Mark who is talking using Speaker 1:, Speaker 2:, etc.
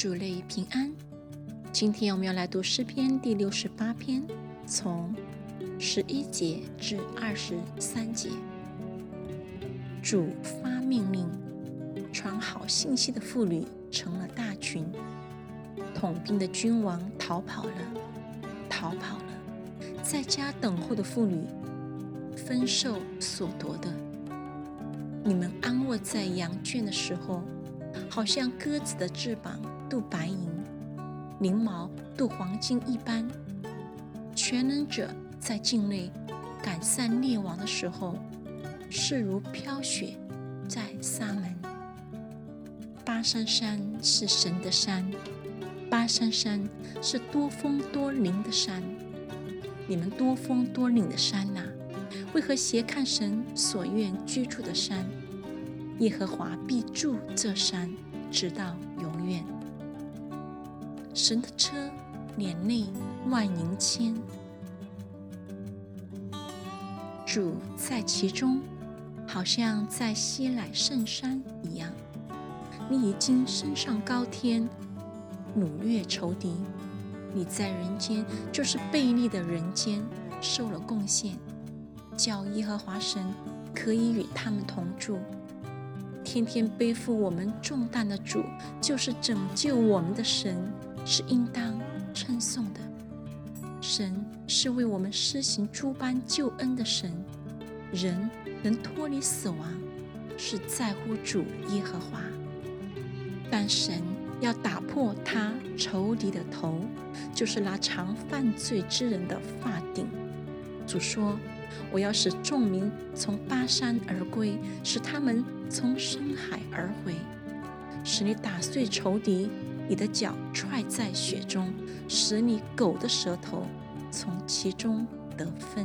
Speaker 1: 主内平安。今天我们要来读诗篇第六十八篇，从十一节至二十三节。主发命令，传好信息的妇女成了大群，统兵的君王逃跑了，逃跑了，在家等候的妇女分受所夺的。你们安卧在羊圈的时候。好像鸽子的翅膀镀白银，翎毛镀黄金一般。全能者在境内赶散列王的时候，势如飘雪在撒门。巴山山是神的山，巴山山是多峰多岭的山。你们多峰多岭的山呐，为何斜看神所愿居住的山？耶和华必住这山，直到永远。神的车年内万银千，主在其中，好像在西乃圣山一样。你已经升上高天，掳掠仇敌；你在人间，就是悖逆的人间，受了贡献，叫耶和华神可以与他们同住。天天背负我们重担的主，就是拯救我们的神，是应当称颂的。神是为我们施行诸般救恩的神，人能脱离死亡，是在乎主耶和华。但神要打破他仇敌的头，就是那常犯罪之人的发顶。主说。我要使众民从巴山而归，使他们从深海而回，使你打碎仇敌，你的脚踹在雪中，使你狗的舌头从其中得分。